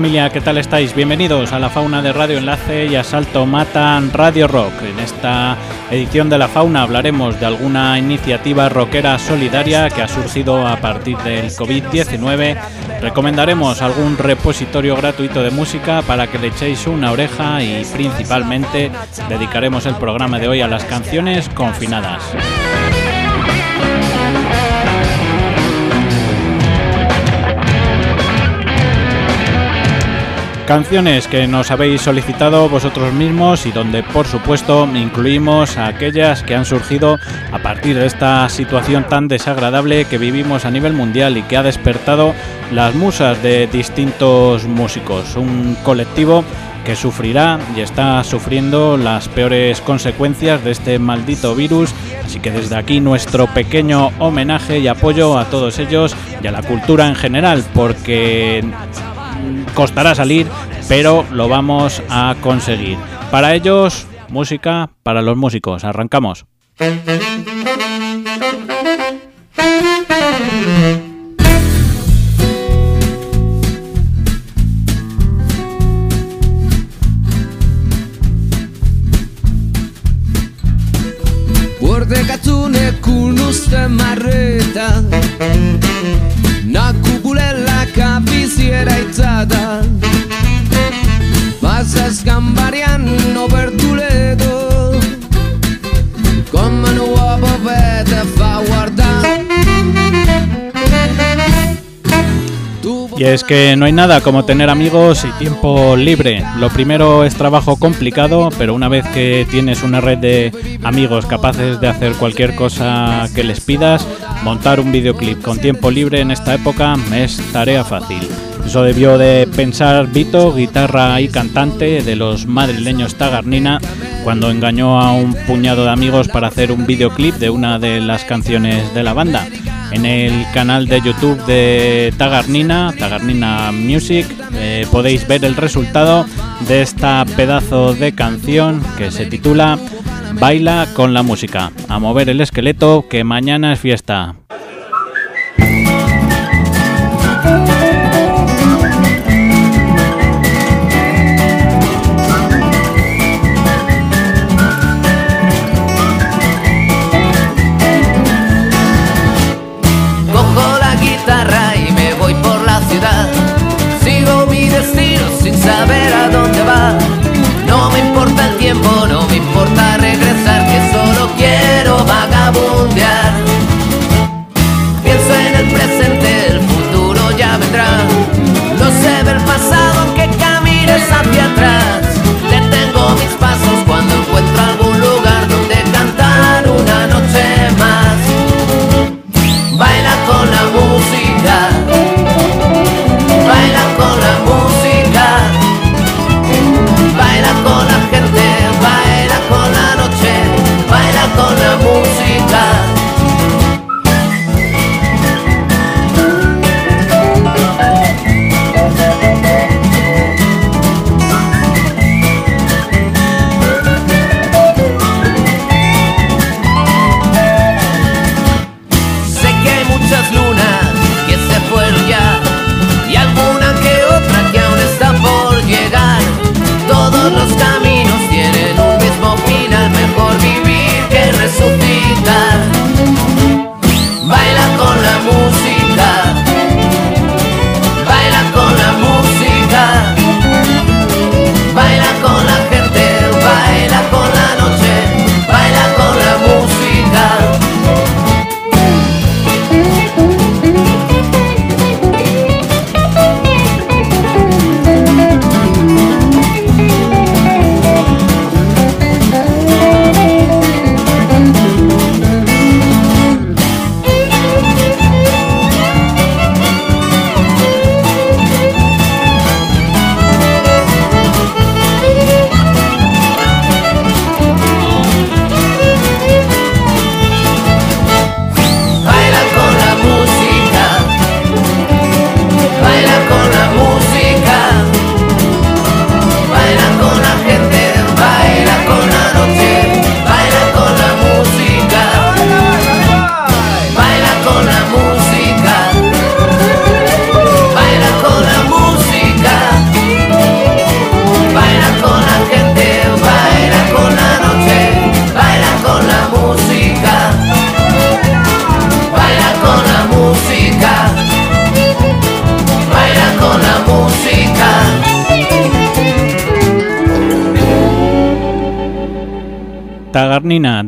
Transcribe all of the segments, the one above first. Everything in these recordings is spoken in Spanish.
familia, ¿qué tal estáis? Bienvenidos a la Fauna de Radio Enlace y Asalto Matan Radio Rock. En esta edición de la Fauna hablaremos de alguna iniciativa rockera solidaria que ha surgido a partir del COVID-19. Recomendaremos algún repositorio gratuito de música para que le echéis una oreja y principalmente dedicaremos el programa de hoy a las canciones confinadas. Canciones que nos habéis solicitado vosotros mismos y donde por supuesto incluimos a aquellas que han surgido a partir de esta situación tan desagradable que vivimos a nivel mundial y que ha despertado las musas de distintos músicos. Un colectivo que sufrirá y está sufriendo las peores consecuencias de este maldito virus. Así que desde aquí nuestro pequeño homenaje y apoyo a todos ellos y a la cultura en general, porque costará salir, pero lo vamos a conseguir. Para ellos, música para los músicos. Arrancamos. Es que no hay nada como tener amigos y tiempo libre. Lo primero es trabajo complicado, pero una vez que tienes una red de amigos capaces de hacer cualquier cosa que les pidas, montar un videoclip con tiempo libre en esta época es tarea fácil. Eso debió de pensar Vito, guitarra y cantante de los madrileños Tagarnina, cuando engañó a un puñado de amigos para hacer un videoclip de una de las canciones de la banda. En el canal de YouTube de Tagarnina, Tagarnina Music, eh, podéis ver el resultado de esta pedazo de canción que se titula Baila con la música. A mover el esqueleto que mañana es fiesta. Me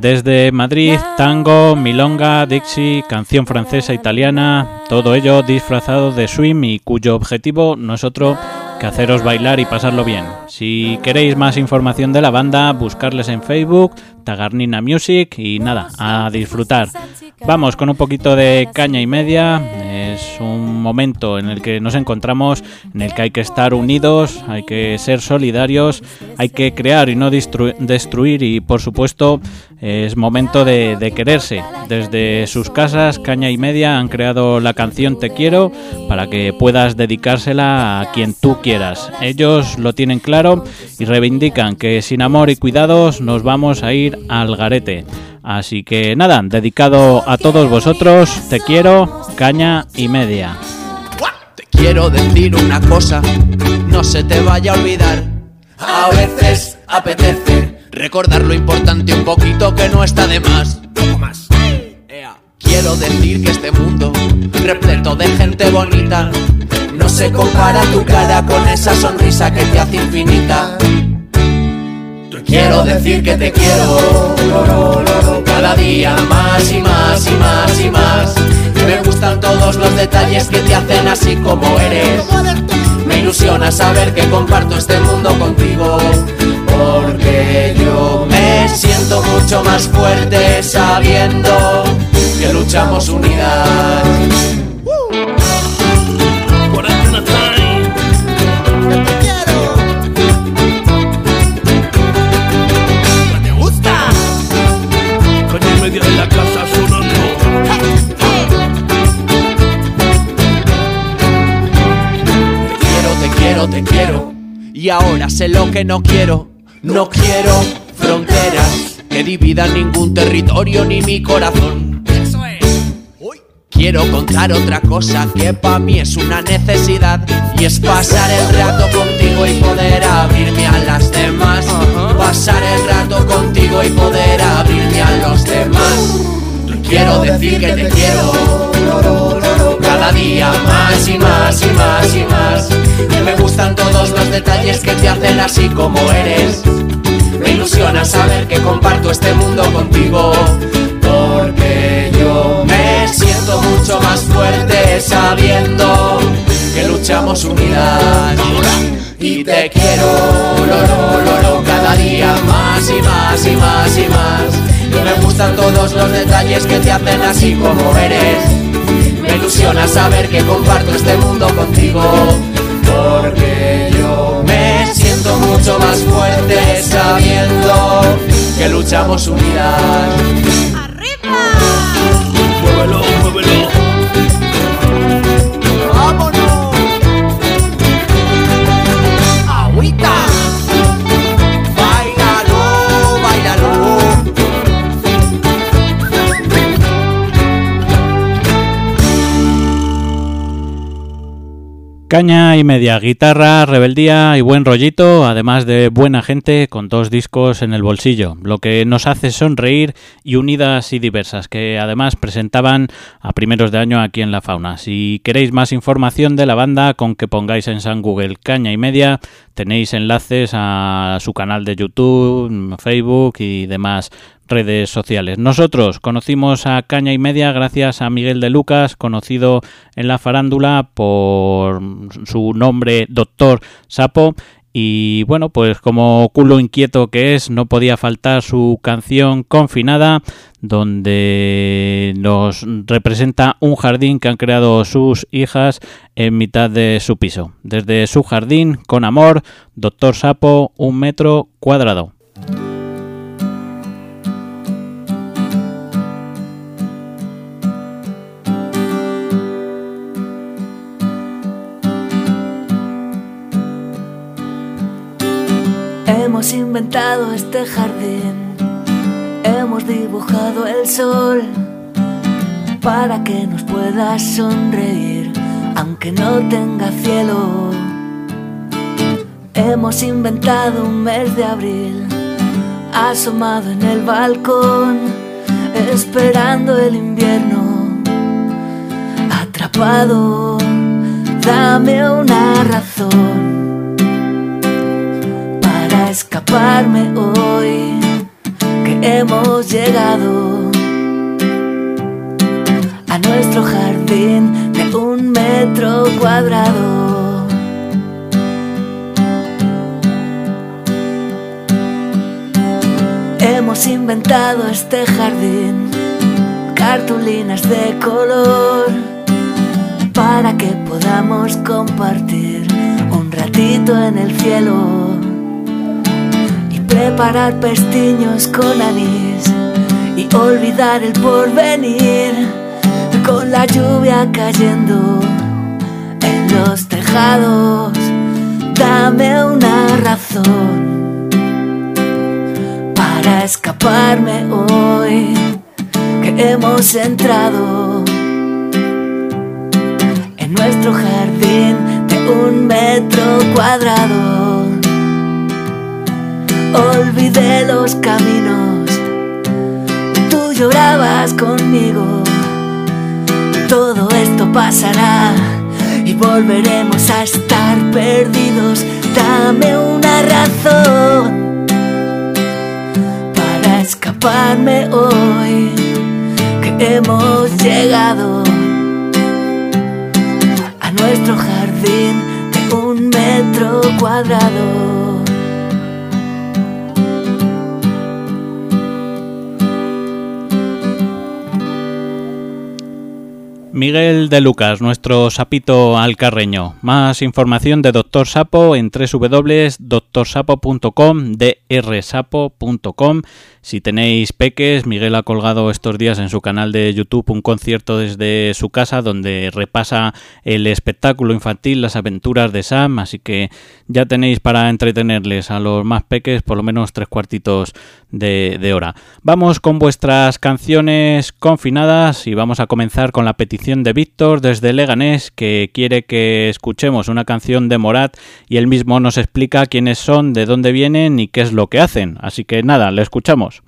desde Madrid, tango, milonga, dixie, canción francesa, italiana, todo ello disfrazado de swim y cuyo objetivo no es otro que haceros bailar y pasarlo bien. Si queréis más información de la banda, buscarles en Facebook, Tagarnina Music y nada, a disfrutar. Vamos con un poquito de caña y media. Es un momento en el que nos encontramos, en el que hay que estar unidos, hay que ser solidarios, hay que crear y no destruir y por supuesto es momento de, de, quererse. Desde sus casas, Caña y Media han creado la canción Te Quiero para que puedas dedicársela a quien tú quieras. Ellos lo tienen claro y reivindican que sin amor y cuidados nos vamos a ir al garete. Así que nada, dedicado a todos vosotros, te quiero, caña y media. Te quiero decir una cosa, no se te vaya a olvidar. A veces apetece recordar lo importante un poquito que no está de más. Quiero decir que este mundo, repleto de gente bonita, se compara tu cara con esa sonrisa que te hace infinita. Quiero decir que te quiero cada día más y más y más y más. Me gustan todos los detalles que te hacen así como eres. Me ilusiona saber que comparto este mundo contigo. Porque yo me siento mucho más fuerte sabiendo que luchamos unidad. te quiero y ahora sé lo que no quiero. No quiero fronteras que dividan ningún territorio ni mi corazón. Quiero contar otra cosa que para mí es una necesidad y es pasar el rato contigo y poder abrirme a las demás. Pasar el rato contigo y poder abrirme a los demás. Quiero decir que te quiero cada día más y más y más y más. me gustan todos los detalles que te hacen así como eres. Me ilusiona saber que comparto este mundo contigo. Porque yo me siento mucho más fuerte sabiendo que luchamos unidad. Y te quiero, cada día más y más y más y más. Me gustan todos los detalles que te hacen así como eres me ilusiona saber que comparto este mundo contigo. Porque yo me siento mucho más fuerte sabiendo que luchamos unidad. ¡Arriba! Muévelo, muévelo. Caña y media, guitarra, rebeldía y buen rollito, además de buena gente con dos discos en el bolsillo, lo que nos hace sonreír y unidas y diversas, que además presentaban a primeros de año aquí en La Fauna. Si queréis más información de la banda, con que pongáis en San Google Caña y media, tenéis enlaces a su canal de YouTube, Facebook y demás redes sociales. Nosotros conocimos a Caña y Media gracias a Miguel de Lucas, conocido en la farándula por su nombre Doctor Sapo. Y bueno, pues como culo inquieto que es, no podía faltar su canción Confinada, donde nos representa un jardín que han creado sus hijas en mitad de su piso. Desde su jardín, con amor, Doctor Sapo, un metro cuadrado. Hemos inventado este jardín, hemos dibujado el sol para que nos pueda sonreír, aunque no tenga cielo. Hemos inventado un mes de abril, asomado en el balcón, esperando el invierno, atrapado. Dame una razón escaparme hoy, que hemos llegado a nuestro jardín de un metro cuadrado. Hemos inventado este jardín, cartulinas de color, para que podamos compartir un ratito en el cielo preparar pestiños con anís y olvidar el porvenir con la lluvia cayendo en los tejados. Dame una razón para escaparme hoy que hemos entrado en nuestro jardín de un metro cuadrado. Olvidé los caminos, tú llorabas conmigo todo esto pasará y volveremos a estar perdidos. Dame una razón para escaparme hoy que hemos llegado a nuestro jardín de un metro cuadrado. Miguel de Lucas, nuestro sapito alcarreño. Más información de Doctor Sapo en www.doctorsapo.com, drsapo.com si tenéis peques, Miguel ha colgado estos días en su canal de YouTube un concierto desde su casa donde repasa el espectáculo infantil, las aventuras de Sam, así que ya tenéis para entretenerles a los más peques por lo menos tres cuartitos de, de hora. Vamos con vuestras canciones confinadas y vamos a comenzar con la petición de Víctor desde Leganés que quiere que escuchemos una canción de Morat y él mismo nos explica quiénes son, de dónde vienen y qué es lo que hacen. Así que nada, le escuchamos.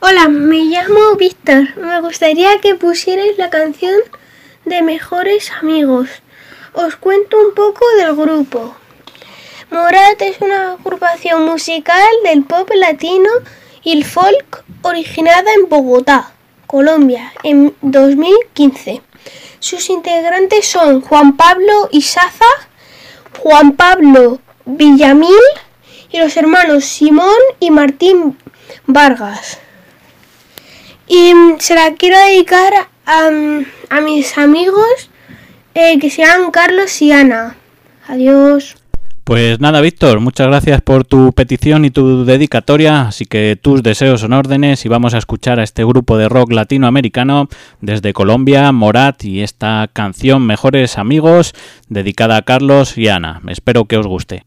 Hola, me llamo Víctor. Me gustaría que pusierais la canción de Mejores Amigos. Os cuento un poco del grupo. Morat es una agrupación musical del pop latino y el folk originada en Bogotá, Colombia, en 2015. Sus integrantes son Juan Pablo Isaza, Juan Pablo Villamil y los hermanos Simón y Martín Vargas. Y se la quiero dedicar a, a mis amigos eh, que se llaman Carlos y Ana. Adiós. Pues nada, Víctor, muchas gracias por tu petición y tu dedicatoria, así que tus deseos son órdenes y vamos a escuchar a este grupo de rock latinoamericano desde Colombia, Morat y esta canción Mejores Amigos dedicada a Carlos y Ana. Espero que os guste.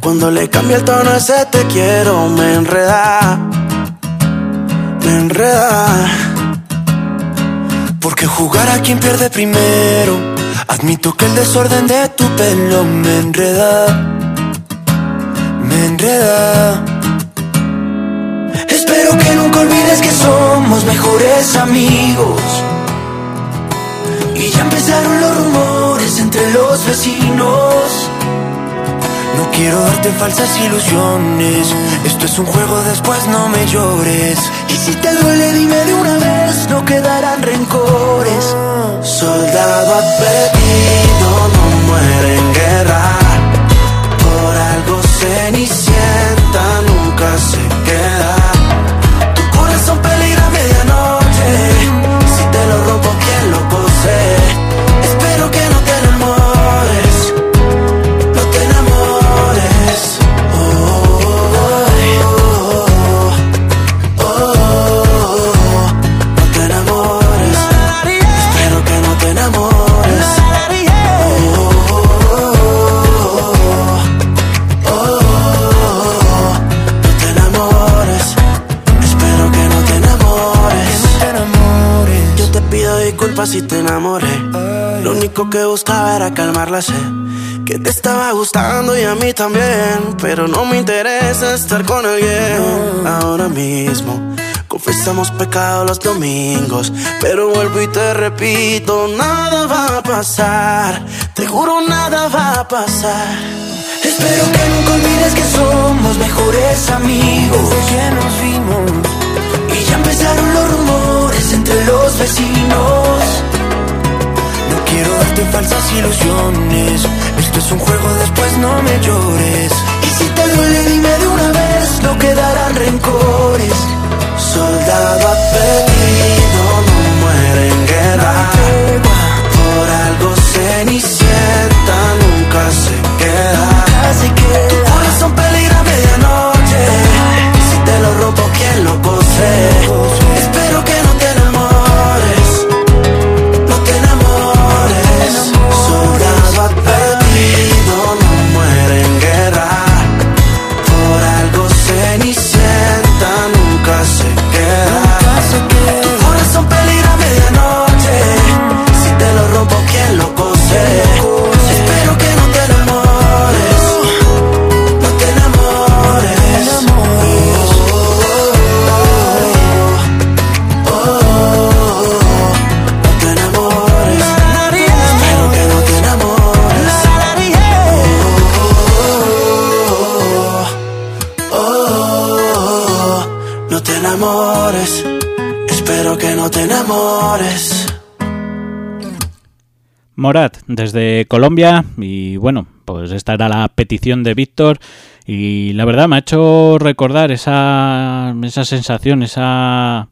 Cuando le cambia el tono ese te quiero, me enreda. Me enreda. Porque jugar a quien pierde primero. Admito que el desorden de tu pelo me enreda. Me enreda. Espero que nunca olvides que somos mejores amigos. Y ya empezaron los rumores entre los vecinos. Quiero darte falsas ilusiones. Esto es un juego, después no me llores. Y si te duele, dime de una vez, no quedarán rencores. Soldado advertido no muere en guerra. Por algo cenicienta nunca se pido disculpas si te enamoré. Lo único que buscaba era calmar la sed. Que te estaba gustando y a mí también. Pero no me interesa estar con alguien ahora mismo. Confesamos pecado los domingos, pero vuelvo y te repito, nada va a pasar, te juro nada va a pasar. Espero que nunca olvides que somos mejores amigos desde que nos vimos. Y ya empezaron los rumores entre los vecinos. No quiero darte falsas ilusiones. Esto es un juego, después no me llores. Y si te duele, dime de una vez, no quedarán rencores. Soldado apellido Morat, desde Colombia, y bueno, pues esta era la petición de Víctor, y la verdad me ha hecho recordar esa, esa sensación, esa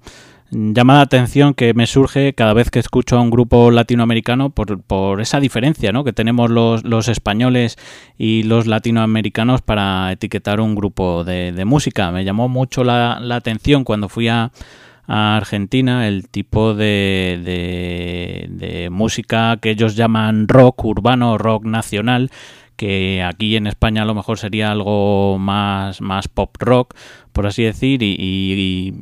llamada atención que me surge cada vez que escucho a un grupo latinoamericano por, por esa diferencia ¿no? que tenemos los, los españoles y los latinoamericanos para etiquetar un grupo de, de música. Me llamó mucho la, la atención cuando fui a, a Argentina el tipo de, de, de, música que ellos llaman rock urbano, rock nacional, que aquí en España a lo mejor sería algo más, más pop rock, por así decir, y, y, y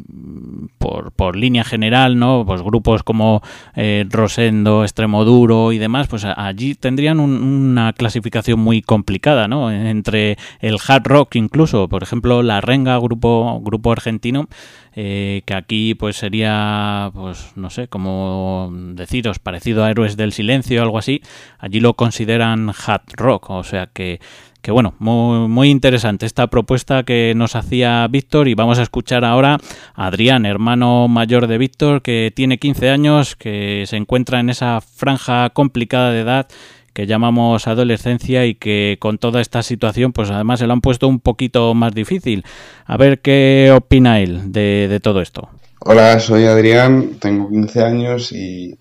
por, por, línea general, ¿no? Pues grupos como eh, Rosendo, Extremoduro y demás, pues allí tendrían un, una clasificación muy complicada, ¿no? Entre el hard rock incluso, por ejemplo, La Renga, grupo, grupo argentino, eh, que aquí pues sería, pues no sé, como deciros, parecido a Héroes del Silencio o algo así, allí lo consideran hard rock, o sea que que bueno, muy, muy, interesante esta propuesta que nos hacía Víctor y vamos a escuchar ahora a Adrián, hermano mayor de Víctor, que tiene 15 años, que se encuentra en esa franja complicada de edad que llamamos adolescencia y que con toda esta situación pues además se lo han puesto un poquito más difícil. A ver qué opina él de, todo esto. Hola, soy Adrián, tengo 15 años y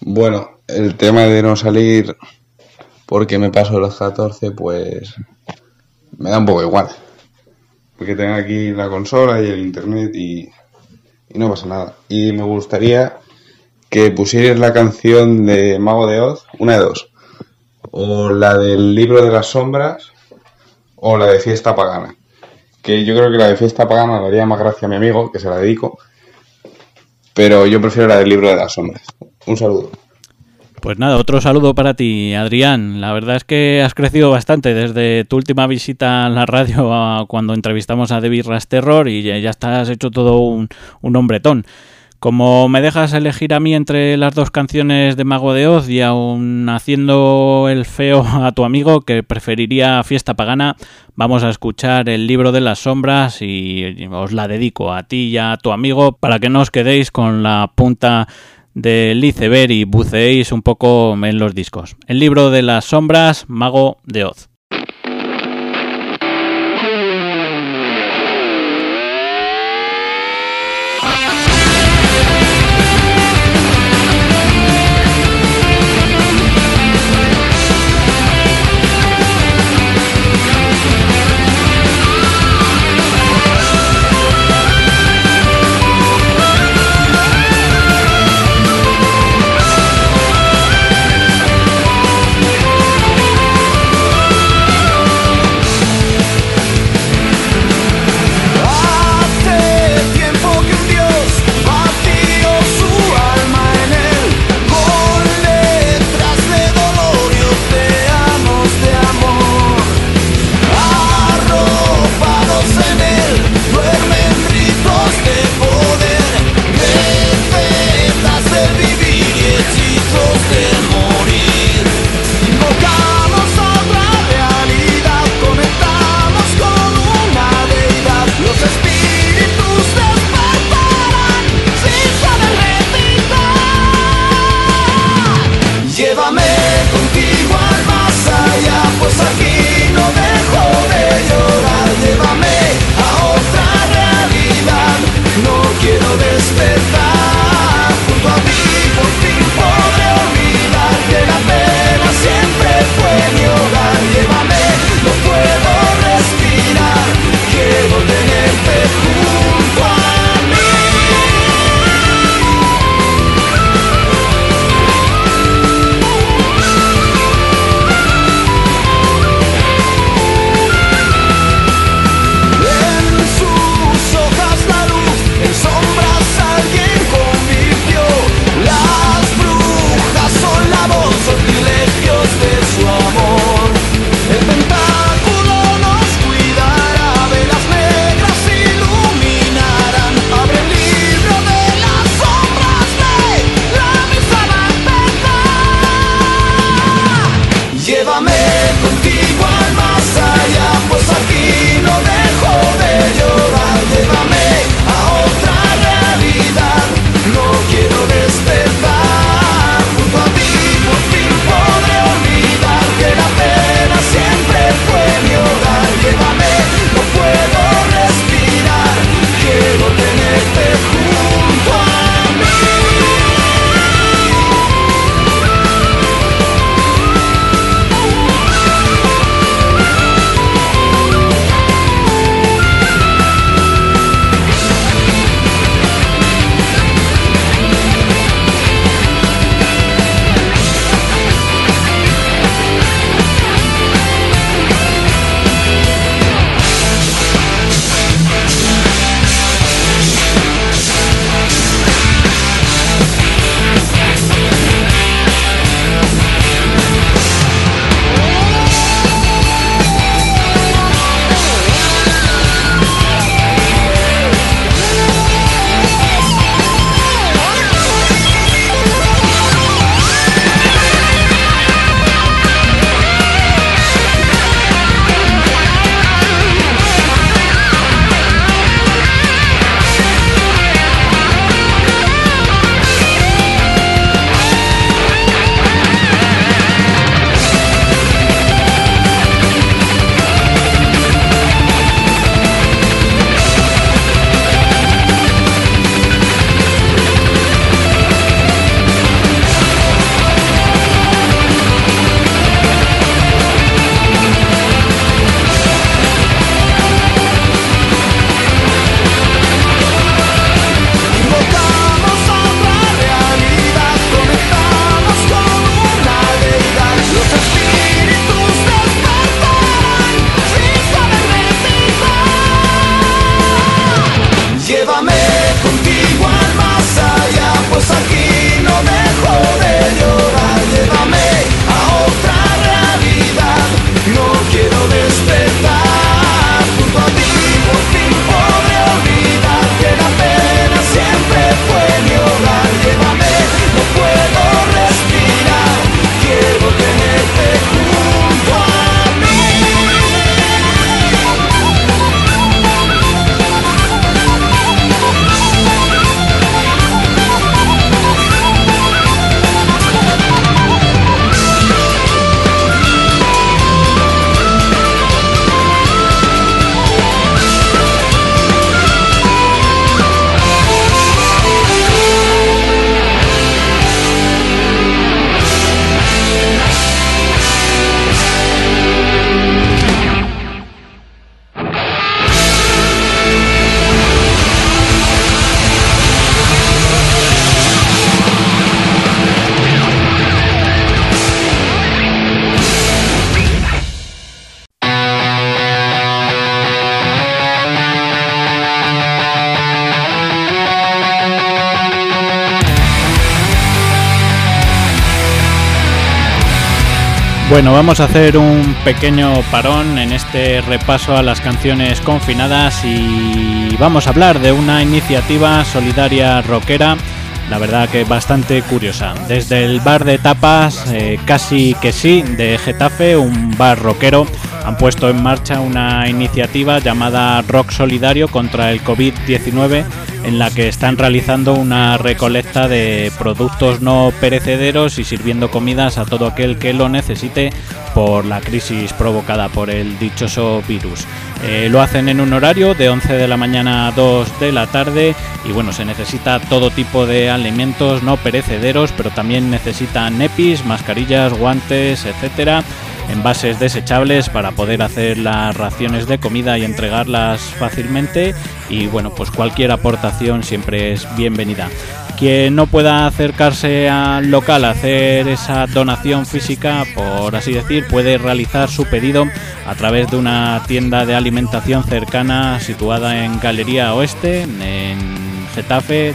bueno, el tema de no salir porque me paso los 14, pues me da un poco igual. Porque tengo aquí la consola y el internet y, y no pasa nada. Y me gustaría que pusierais la canción de Mago de Oz, una de dos. O la del libro de las sombras o la de Fiesta Pagana. Que yo creo que la de Fiesta Pagana le haría más gracia a mi amigo, que se la dedico. Pero yo prefiero la del libro de las sombras. Un saludo. Pues nada, otro saludo para ti, Adrián. La verdad es que has crecido bastante desde tu última visita a la radio cuando entrevistamos a David Rasterror y ya estás hecho todo un, un hombretón. Como me dejas elegir a mí entre las dos canciones de Mago de Oz y aún haciendo el feo a tu amigo que preferiría Fiesta Pagana, vamos a escuchar el libro de las sombras y os la dedico a ti y a tu amigo para que no os quedéis con la punta del iceberg y buceéis un poco en los discos. El libro de las sombras, Mago de Oz. Bueno, vamos a hacer un pequeño parón en este repaso a las canciones confinadas y vamos a hablar de una iniciativa solidaria rockera, la verdad que bastante curiosa. Desde el bar de tapas, eh, casi que sí, de Getafe, un bar rockero, han puesto en marcha una iniciativa llamada Rock Solidario contra el COVID-19 en la que están realizando una recolecta de productos no perecederos y sirviendo comidas a todo aquel que lo necesite por la crisis provocada por el dichoso virus. Eh, lo hacen en un horario de 11 de la mañana a 2 de la tarde y bueno, se necesita todo tipo de alimentos no perecederos, pero también necesitan nepis, mascarillas, guantes, etcétera envases desechables para poder hacer las raciones de comida y entregarlas fácilmente. Y bueno pues cualquier aportación siempre es bienvenida. Quien no pueda acercarse al local a hacer esa donación física, por así decir, puede realizar su pedido a través de una tienda de alimentación cercana situada en Galería Oeste, en Getafe, eh,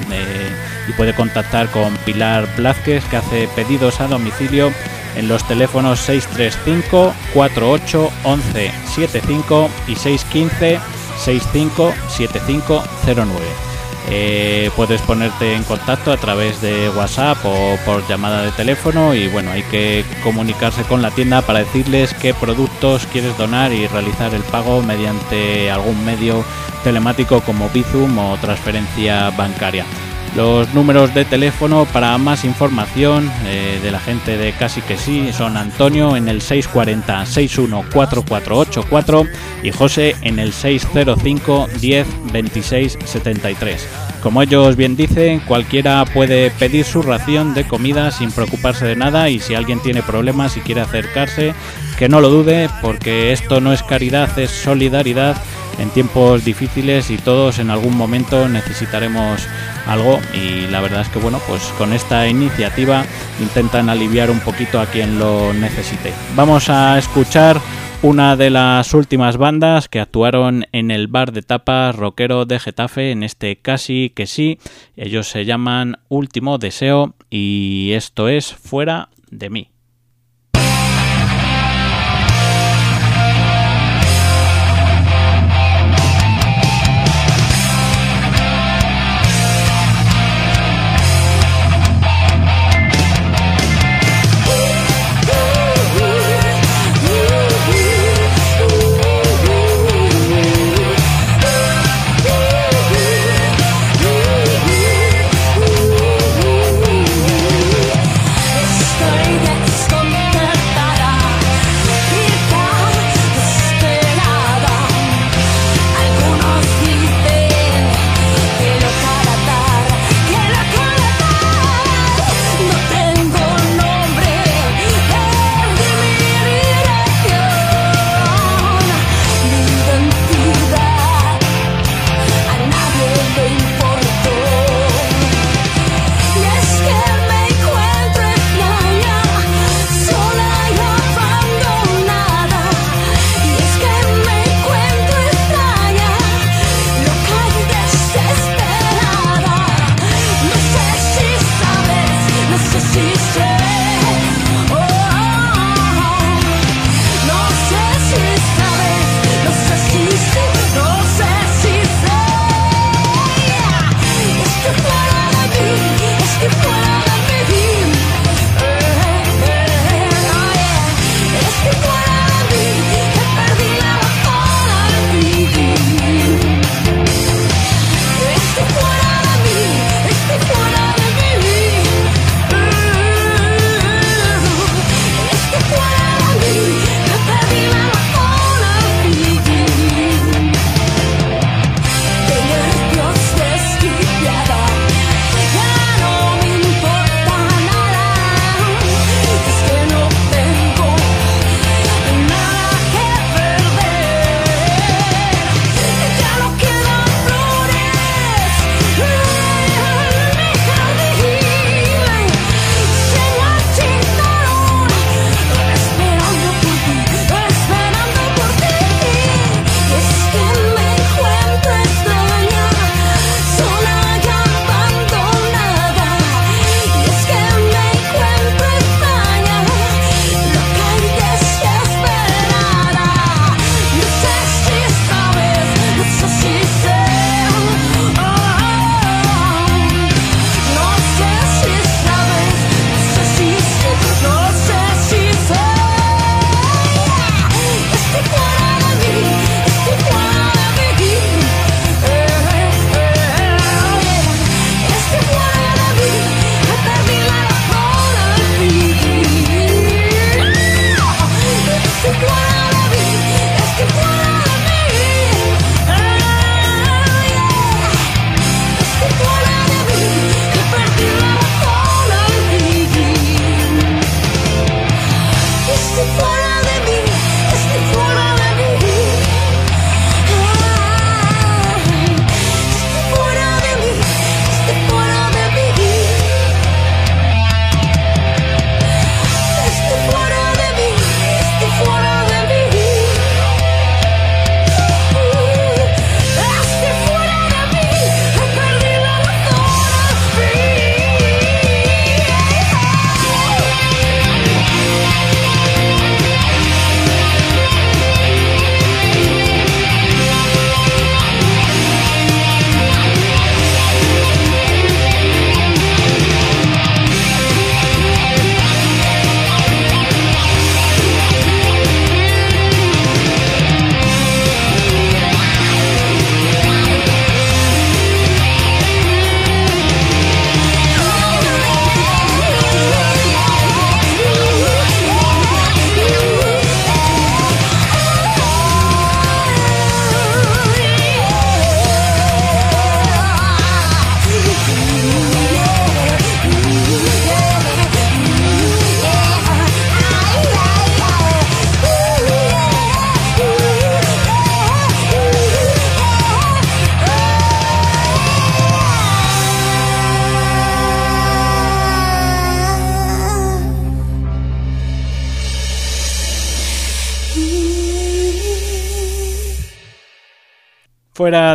y puede contactar con Pilar Blázquez, que hace pedidos a domicilio en los teléfonos 635 48 11 75 y 615 65 7509. Eh, puedes ponerte en contacto a través de WhatsApp o por llamada de teléfono y bueno, hay que comunicarse con la tienda para decirles qué productos quieres donar y realizar el pago mediante algún medio telemático como Bizum o transferencia bancaria. Los números de teléfono para más información eh, de la gente de Casi que sí son Antonio en el 640 614484 y José en el 605 10 26 73. Como ellos bien dicen, cualquiera puede pedir su ración de comida sin preocuparse de nada y si alguien tiene problemas y quiere acercarse, que no lo dude porque esto no es caridad, es solidaridad. En tiempos difíciles y todos en algún momento necesitaremos algo y la verdad es que bueno pues con esta iniciativa intentan aliviar un poquito a quien lo necesite. Vamos a escuchar una de las últimas bandas que actuaron en el bar de tapas rockero de Getafe en este casi que sí. Ellos se llaman Último Deseo y esto es fuera de mí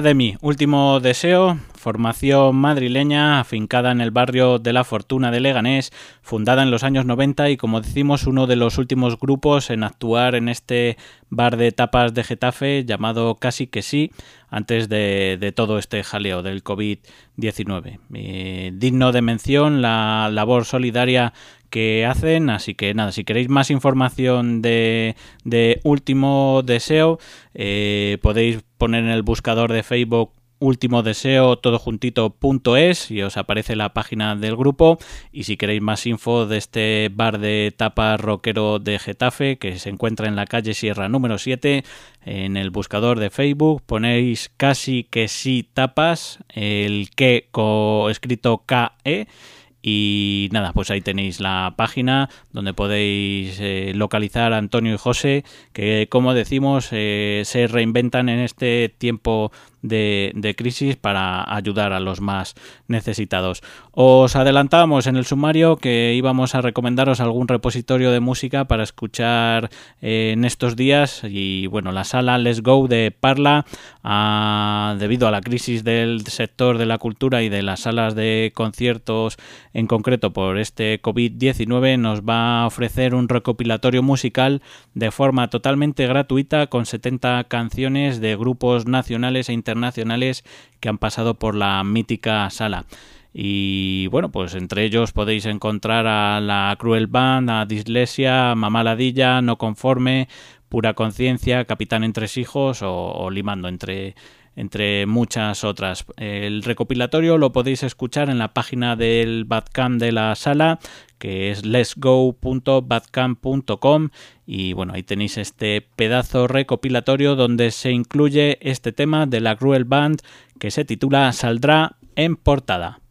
de mí, último deseo, formación madrileña afincada en el barrio de La Fortuna de Leganés, fundada en los años 90 y como decimos uno de los últimos grupos en actuar en este bar de tapas de Getafe llamado Casi que sí, antes de, todo este jaleo del COVID-19. Eh, digno de mención la labor solidaria que hacen. Así que nada, si queréis más información de, de Último Deseo, eh, podéis poner en el buscador de Facebook último deseo todo juntito es y os aparece la página del grupo y si queréis más info de este bar de tapas rockero de Getafe que se encuentra en la calle Sierra número 7 en el buscador de Facebook ponéis casi que sí tapas el que co escrito KE y nada, pues ahí tenéis la página donde podéis eh, localizar a Antonio y José, que como decimos eh, se reinventan en este tiempo de, crisis para ayudar a los más necesitados. Os adelantábamos en el sumario que íbamos a recomendaros algún repositorio de música para escuchar eh, en estos días y bueno, la sala Let's Go de Parla, debido a la crisis del sector de la cultura y de las salas de conciertos en concreto por este COVID-19, nos va a ofrecer un recopilatorio musical de forma totalmente gratuita con 70 canciones de grupos nacionales e internacionales internacionales que han pasado por la mítica sala. Y bueno, pues entre ellos podéis encontrar a la Cruel Band, a Dislesia, Mamá Ladilla, No Conforme, Pura Conciencia, Capitán entre Hijos o, Limando entre, entre muchas otras. El recopilatorio lo podéis escuchar en la página del Badcamp de la sala, que es letsgo.badcamp.com y bueno, ahí tenéis este pedazo recopilatorio donde se incluye este tema de la Cruel Band que se titula Saldrá en portada.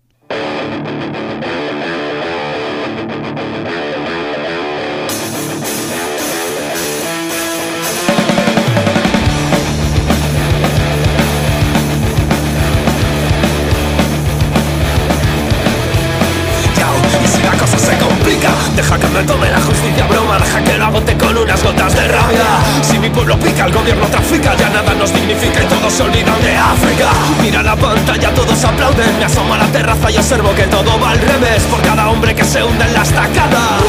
Mi pueblo pica, el gobierno trafica Ya nada nos dignifica y todos se olvidan de África. Mira la pantalla, todos aplauden Me asomo a la terraza y observo que todo va al revés Por cada hombre que se hunde en la estacada.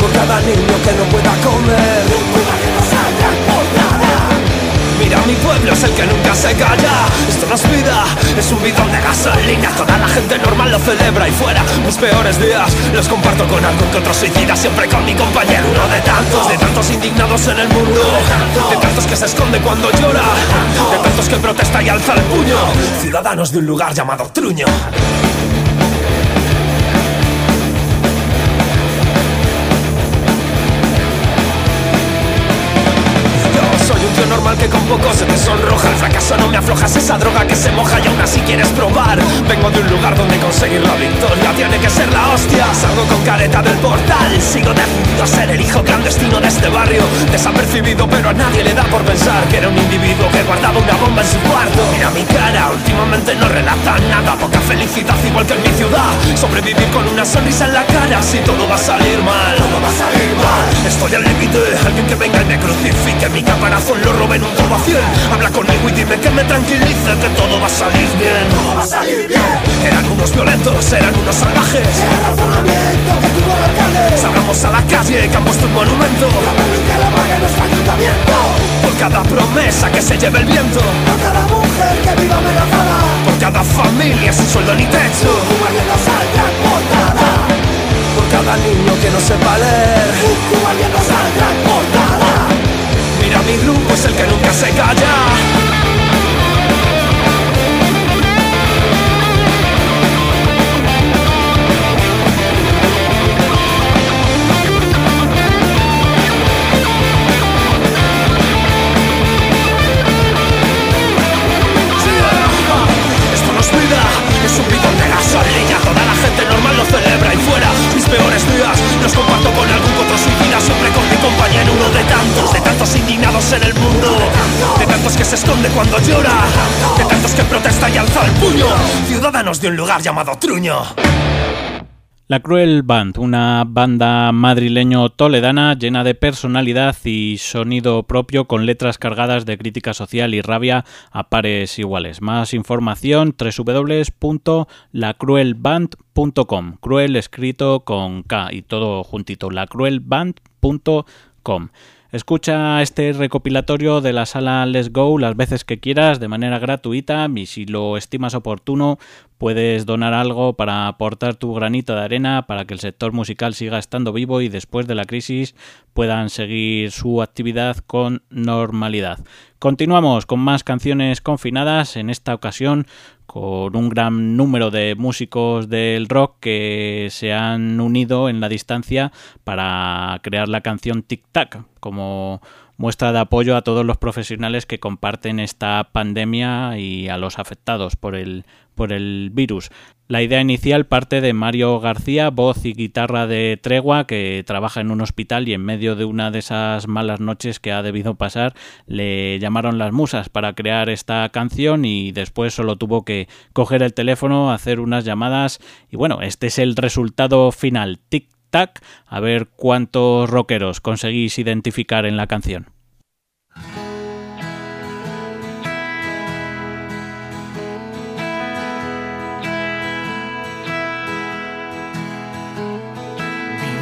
Por cada niño que no pueda comer Mira, mi pueblo es el que nunca se calla. Esto no es vida, es un bidón de gasolina. Toda la gente normal lo celebra y fuera Mis peores días los comparto con algún que otro suicida. Siempre con mi compañero, uno de tantos De tantos indignados en el mundo. De tantos que se esconde cuando llora De tantos que protesta y alza el puño. Ciudadanos de un lugar llamado Truño normal que con poco se te sonroja. El fracaso no me aflojas esa droga que se moja. Y aún así quieres probar. Vengo de un lugar donde conseguir la victoria tiene que ser la hostia. Salgo con careta del portal Sigo decidido a ser el hijo clandestino de este barrio. Desapercibido pero a nadie le da por pensar Que era un individuo que guardaba una bomba en su cuarto. Mira mi cara, últimamente no relata nada. Poca felicidad igual que en mi ciudad. Sobrevivir con una sonrisa en la cara Si todo va a salir mal. Todo va a salir mal. Estoy al límite, alguien que venga y me crucifique. Mi caparazón lo roben un todo Habla conmigo y dime que me tranquilice Que todo va a salir bien. Todo va a salir bien. Eran unos violentos, eran unos salvajes. El razonamiento que tuvo Salgamos a la calle que han puesto un monumento. La la pague nuestro ayuntamiento. Por cada promesa que se lleve el viento. Por cada mujer que viva amenazada. Por cada familia sin sueldo ni techo. Un que no salga portada. Por cada niño que no sepa leer. Que no salga mi grupo es el que nunca se calla. Es un bidón de gasolina Toda la gente normal lo celebra y fuera. Mis peores días los comparto con algún suicida mi compañero uno de tantos De tantos indignados en el mundo De tantos que se esconde cuando llora De tantos que protesta y alza el puño Ciudadanos de un lugar llamado Truño La Cruel Band, una banda madrileño-toledana llena de personalidad y sonido propio con letras cargadas de crítica social y rabia a pares iguales. Más información www.lacruelband.com. Cruel escrito con K y todo juntito. lacruelband.com. Escucha este recopilatorio de la sala Let's Go las veces que quieras de manera gratuita y si lo estimas oportuno puedes donar algo para aportar tu granito de arena para que el sector musical siga estando vivo y después de la crisis puedan seguir su actividad con normalidad. Continuamos con más canciones confinadas, en esta ocasión con un gran número de músicos del rock que se han unido en la distancia para crear la canción Tic Tac como muestra de apoyo a todos los profesionales que comparten esta pandemia y a los afectados por el, por el virus. La idea inicial parte de Mario García, voz y guitarra de Tregua, que trabaja en un hospital y en medio de una de esas malas noches que ha debido pasar, le llamaron las musas para crear esta canción y después solo tuvo que coger el teléfono, hacer unas llamadas y bueno, este es el resultado final. Tic tac, a ver cuántos rockeros conseguís identificar en la canción.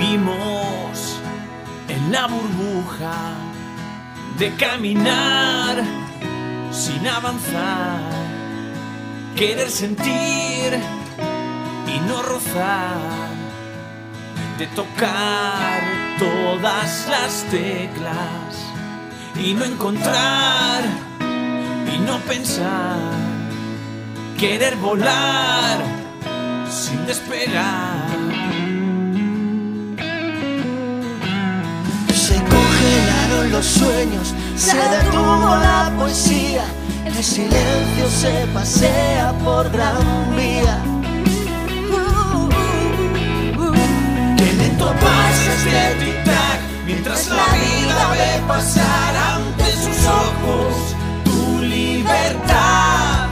Vivimos en la burbuja de caminar sin avanzar, querer sentir y no rozar, de tocar todas las teclas y no encontrar y no pensar, querer volar sin despegar. Los sueños, se detuvo la poesía, el silencio se pasea por gran vía. Que lento pasa este tic-tac mientras la vida ve pasar ante sus ojos tu libertad.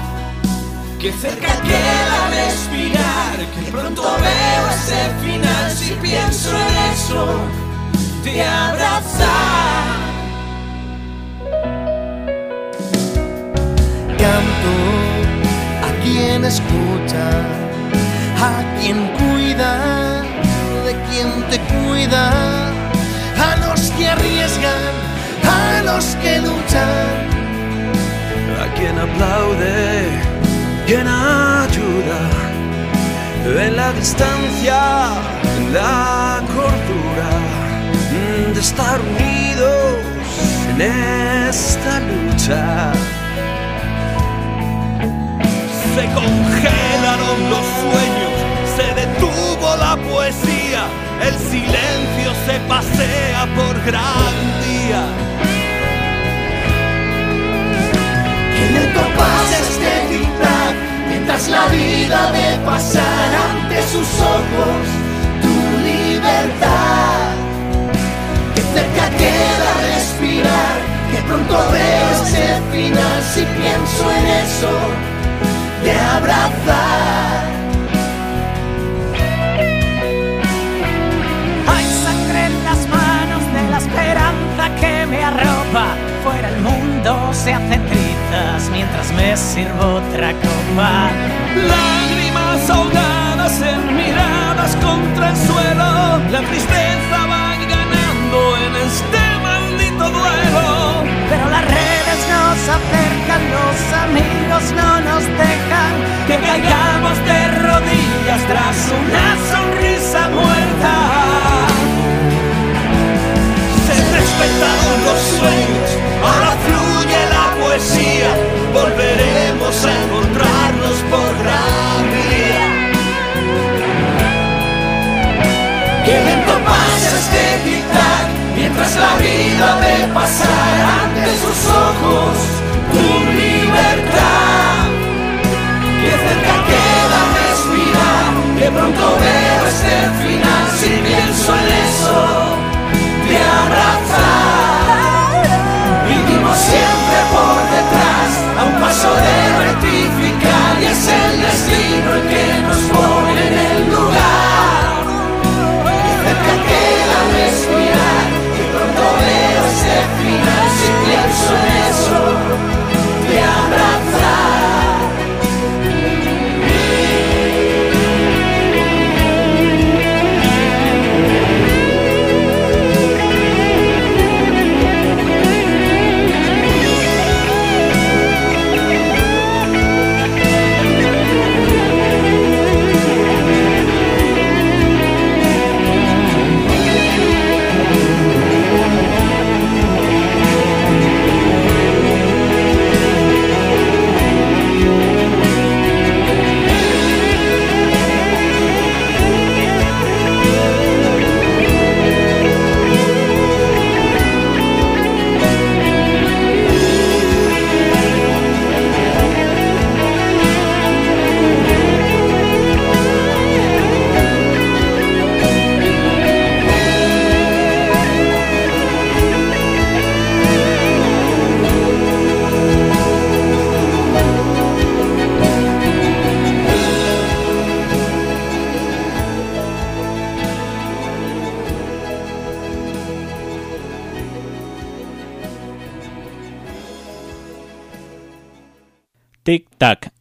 Que cerca queda respirar, que pronto veo ese final si pienso en eso, te abrazar. Quien escucha, a quien cuida, de quien te cuida, a los que arriesgan, a los que luchan. a quien aplaude, quien ayuda, en la distancia, la cordura de estar unidos en esta lucha. Se congelaron los sueños, se detuvo la poesía, el silencio se pasea por gran día. Que lento pasa este mientras la vida ve pasar ante sus ojos tu libertad. Que cerca queda respirar, que pronto veo ese final si pienso en eso, de abrazar. Hay sangre en las manos de la esperanza que me arropa. Fuera el mundo se hacen trizas mientras me sirvo otra copa. Lágrimas ahogadas en miradas contra el suelo, la tristeza va ganando en este maldito duelo. Nos acercan, los amigos no nos dejan que caigamos de rodillas tras una sonrisa muerta. Se respetaron los sueños, ahora fluye la poesía, volveremos a encontrarnos por gran vía. mientras la vida ve pasar ante sus ojos tu libertad. Que cerca queda respirar, que pronto veo este final si pienso en eso de abrazar. Vivimos siempre por detrás, a un paso de rectificar y es el destino el que nos pone. Sing.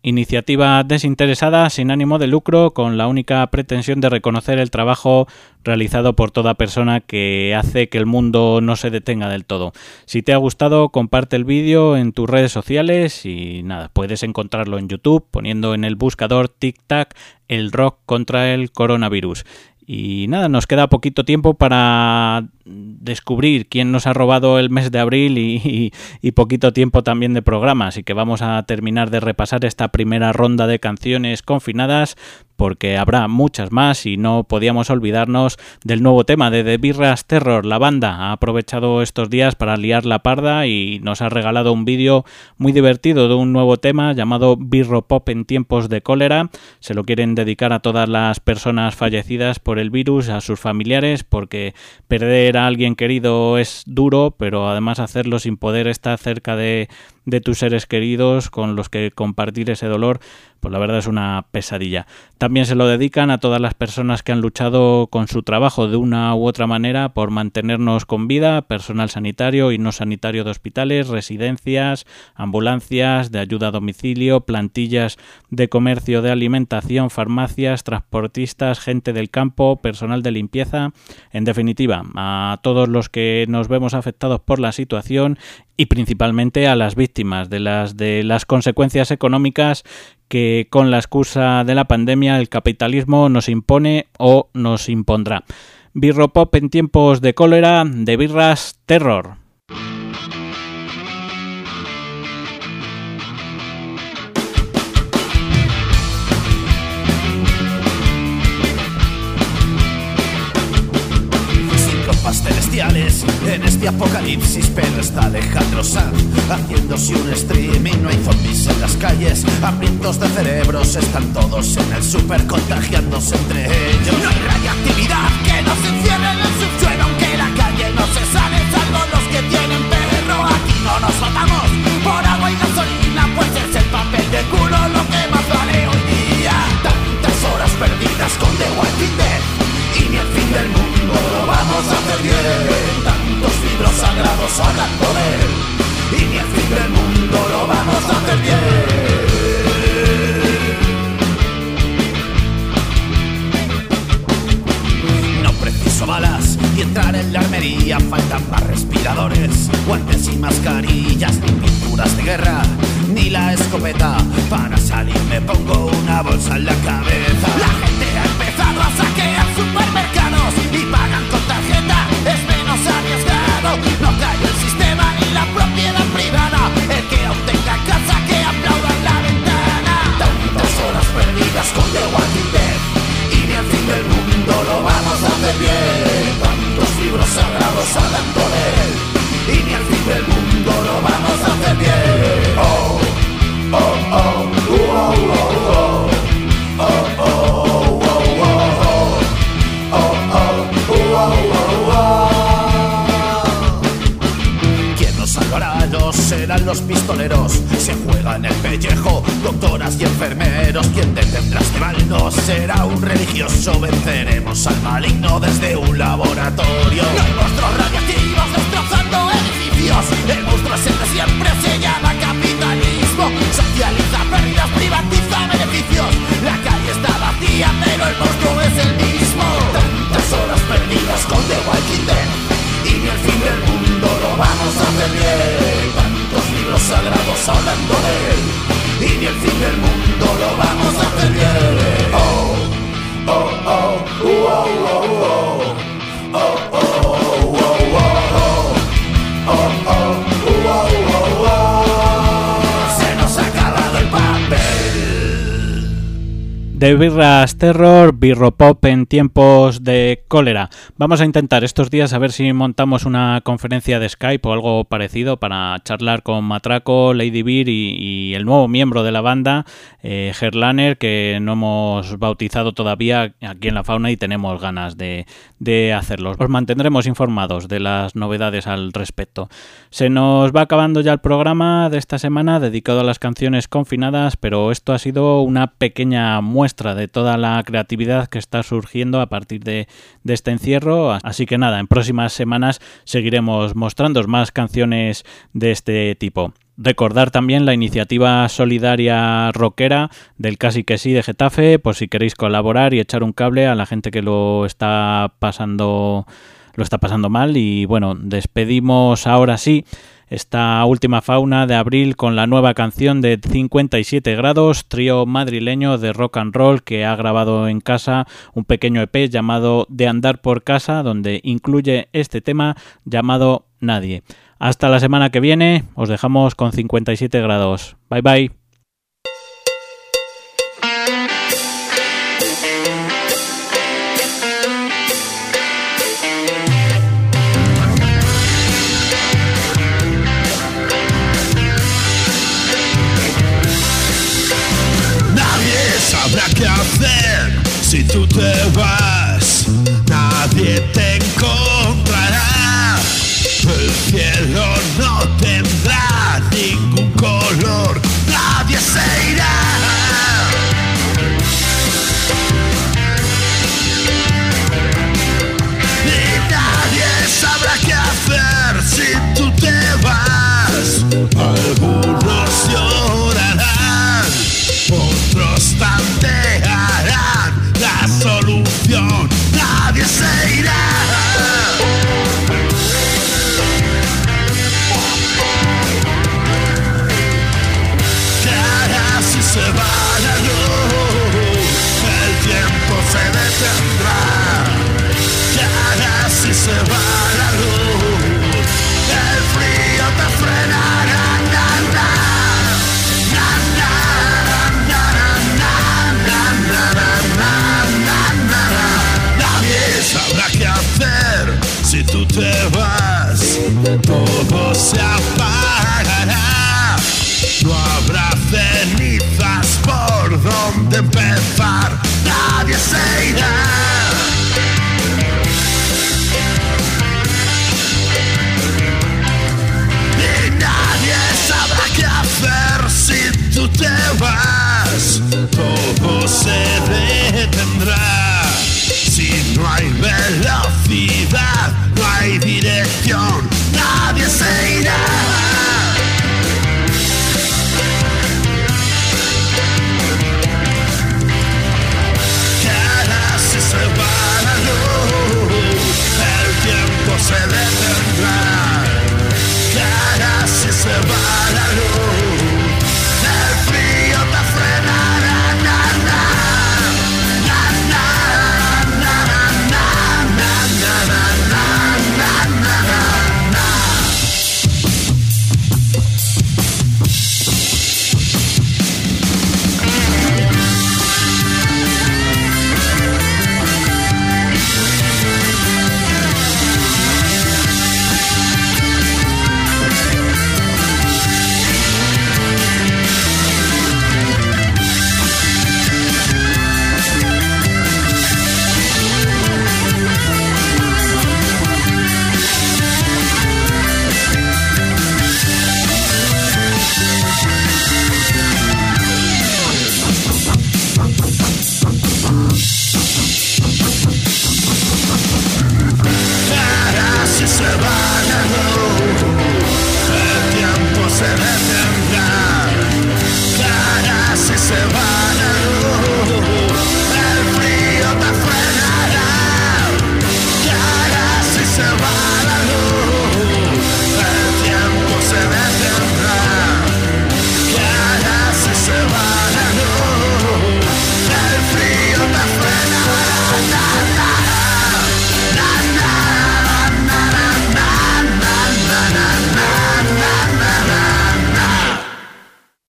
Iniciativa desinteresada sin ánimo de lucro con la única pretensión de reconocer el trabajo realizado por toda persona que hace que el mundo no se detenga del todo. Si te ha gustado, comparte el vídeo en tus redes sociales y nada, puedes encontrarlo en YouTube poniendo en el buscador Tic Tac el rock contra el coronavirus. Y nada, nos queda poquito tiempo para descubrir quién nos ha robado el mes de abril y, poquito tiempo también de programa, así que vamos a terminar de repasar esta primera ronda de canciones confinadas porque habrá muchas más y no podíamos olvidarnos del nuevo tema de The Birras Terror. La banda ha aprovechado estos días para liar la parda y nos ha regalado un vídeo muy divertido de un nuevo tema llamado Birro Pop en tiempos de cólera. Se lo quieren dedicar a todas las personas fallecidas por el virus, a sus familiares, porque perder a alguien querido es duro, pero además hacerlo sin poder estar cerca de, tus seres queridos con los que compartir ese dolor pues la verdad es una pesadilla. Se lo dedican a todas las personas que han luchado con su trabajo de una u otra manera por mantenernos con vida, personal sanitario y no sanitario de hospitales, residencias, ambulancias, de ayuda a domicilio, plantillas de comercio de alimentación, farmacias, transportistas, gente del campo, personal de limpieza, en definitiva, a todos los que nos vemos afectados por la situación y principalmente a las víctimas de las de las consecuencias económicas que con la excusa de la pandemia el capitalismo nos impone o nos impondrá. Birropop en tiempos de cólera, de birras, terror. En este apocalipsis, pero está Alejandro Sanz haciéndose un streaming. No hay zombies en las calles, hambrientos de cerebros, están todos en el super contagiándose entre ellos. No hay radiactividad que nos encierre en el subsuelo, aunque la calle no se sale, salvo los que tienen perro. Aquí no nos matamos sagrados hablando de él y ni el fin del mundo lo vamos a hacer bien. No preciso balas y entrar en la armería faltan más respiradores, guantes y mascarillas, ni pinturas de guerra, ni la escopeta. Para salir me pongo una bolsa en la cabeza. La gente ha empezado a saquear pistoleros. Se juega en el pellejo, doctoras y enfermeros. ¿Quién detendrá este mal? No será un religioso. Venceremos al maligno desde un laboratorio. No hay monstruos radiactivos destrozando edificios. El monstruo es el de siempre, se llama capitalismo. Socializa pérdidas, privatiza beneficios. La calle está vacía, pero el monstruo es el mismo. Tantas horas perdidas con The Walking Dead. Y ni el fin del mundo lo vamos a hacer libros sagrados hablando de él. Y ni el fin del mundo lo vamos a. Oh, oh, oh, oh, oh, oh, oh. Oh, oh, oh, oh, De birras terror, birropop en tiempos de cólera. Vamos a intentar estos días a ver si montamos una conferencia de Skype o algo parecido para charlar con Matraco, Lady Beer y, el nuevo miembro de la banda, eh, que no hemos bautizado todavía aquí en la fauna y tenemos ganas de, de hacerlo. Os mantendremos informados de las novedades al respecto. Se nos va acabando ya el programa de esta semana dedicado a las canciones confinadas, pero esto ha sido una pequeña muestra de toda la creatividad que está surgiendo a partir de, este encierro. Así que nada, en próximas semanas seguiremos mostrando más canciones de este tipo. Recordar también la iniciativa solidaria rockera del Casi que sí de Getafe, por si queréis colaborar y echar un cable a la gente que lo está pasando lo está pasando mal y bueno, despedimos ahora sí esta última fauna de abril con la nueva canción de 57 grados, trío madrileño de rock and roll que ha grabado en casa un pequeño EP llamado De andar por casa, donde incluye este tema llamado Nadie. Hasta la semana que viene, os dejamos con 57 grados. Bye bye. to the.